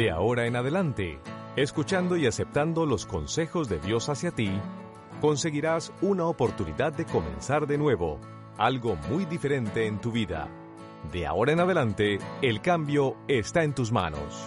De ahora en adelante, escuchando y aceptando los consejos de Dios hacia ti, conseguirás una oportunidad de comenzar de nuevo, algo muy diferente en tu vida. De ahora en adelante, el cambio está en tus manos.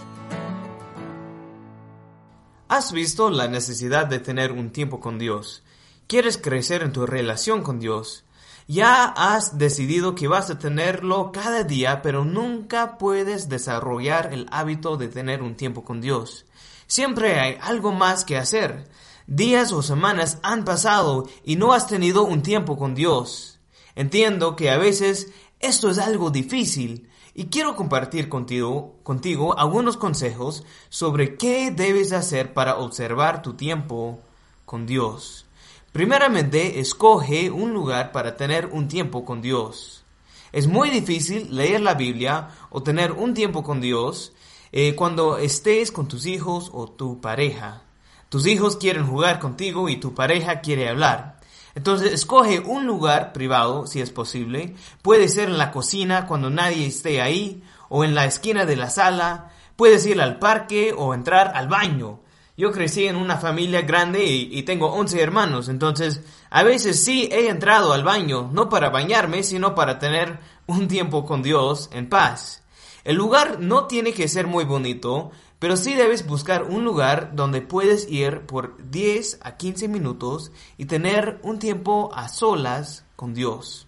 ¿Has visto la necesidad de tener un tiempo con Dios? ¿Quieres crecer en tu relación con Dios? Ya has decidido que vas a tenerlo cada día, pero nunca puedes desarrollar el hábito de tener un tiempo con Dios. Siempre hay algo más que hacer. Días o semanas han pasado y no has tenido un tiempo con Dios. Entiendo que a veces esto es algo difícil y quiero compartir contigo, algunos consejos sobre qué debes hacer para observar tu tiempo con Dios. Primeramente, escoge un lugar para tener un tiempo con Dios. Es muy difícil leer la Biblia o tener un tiempo con Dios eh, cuando estés con tus hijos o tu pareja. Tus hijos quieren jugar contigo y tu pareja quiere hablar. Entonces escoge un lugar privado si es posible. Puede ser en la cocina cuando nadie esté ahí o en la esquina de la sala. Puedes ir al parque o entrar al baño. Yo crecí en una familia grande y, tengo 11 hermanos, entonces a veces sí he entrado al baño, no para bañarme, sino para tener un tiempo con Dios en paz. El lugar no tiene que ser muy bonito, pero sí debes buscar un lugar donde puedes ir por 10 a 15 minutos y tener un tiempo a solas con Dios.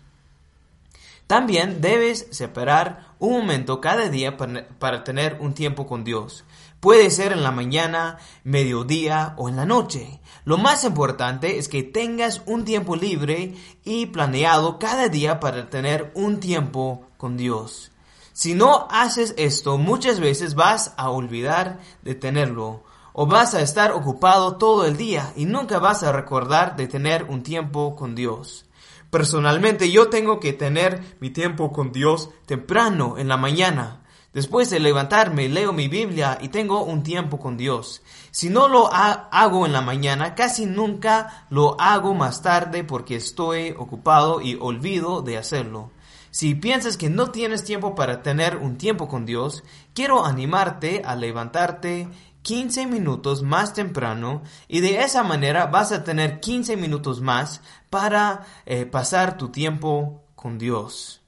También debes separar un momento cada día para, tener un tiempo con Dios. Puede ser en la mañana, mediodía o en la noche. Lo más importante es que tengas un tiempo libre y planeado cada día para tener un tiempo con Dios. Si no haces esto, muchas veces vas a olvidar de tenerlo o vas a estar ocupado todo el día y nunca vas a recordar de tener un tiempo con Dios. Personalmente yo tengo que tener mi tiempo con Dios temprano en la mañana. Después de levantarme, leo mi Biblia y tengo un tiempo con Dios. Si no lo hago en la mañana, casi nunca lo hago más tarde porque estoy ocupado y olvido de hacerlo. Si piensas que no tienes tiempo para tener un tiempo con Dios, quiero animarte a levantarte 15 minutos más temprano y de esa manera vas a tener 15 minutos más para eh, pasar tu tiempo con Dios.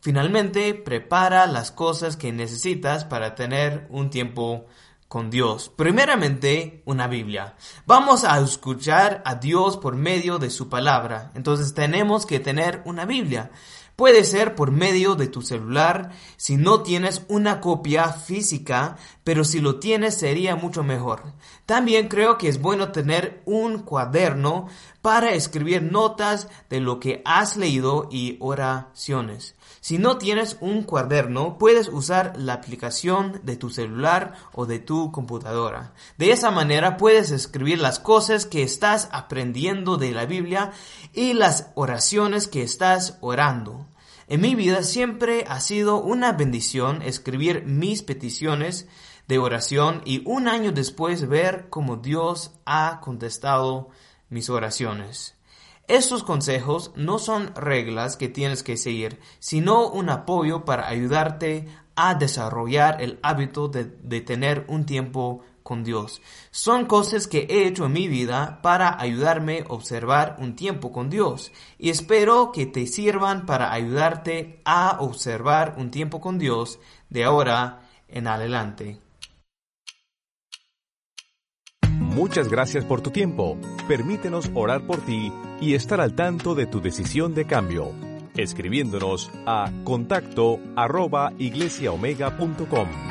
Finalmente, prepara las cosas que necesitas para tener un tiempo con Dios. Primeramente, una Biblia. Vamos a escuchar a Dios por medio de su palabra. Entonces tenemos que tener una Biblia. Puede ser por medio de tu celular si no tienes una copia física, pero si lo tienes sería mucho mejor. También creo que es bueno tener un cuaderno para escribir notas de lo que has leído y oraciones. Si no tienes un cuaderno, puedes usar la aplicación de tu celular o de tu computadora. De esa manera puedes escribir las cosas que estás aprendiendo de la Biblia y las oraciones que estás orando. En mi vida siempre ha sido una bendición escribir mis peticiones de oración y un año después ver cómo Dios ha contestado mis oraciones. Estos consejos no son reglas que tienes que seguir, sino un apoyo para ayudarte a desarrollar el hábito de, tener un tiempo Dios. Son cosas que he hecho en mi vida para ayudarme a observar un tiempo con Dios y espero que te sirvan para ayudarte a observar un tiempo con Dios de ahora en adelante. Muchas gracias por tu tiempo. Permítenos orar por ti y estar al tanto de tu decisión de cambio, escribiéndonos a contacto arroba iglesiaomega.com.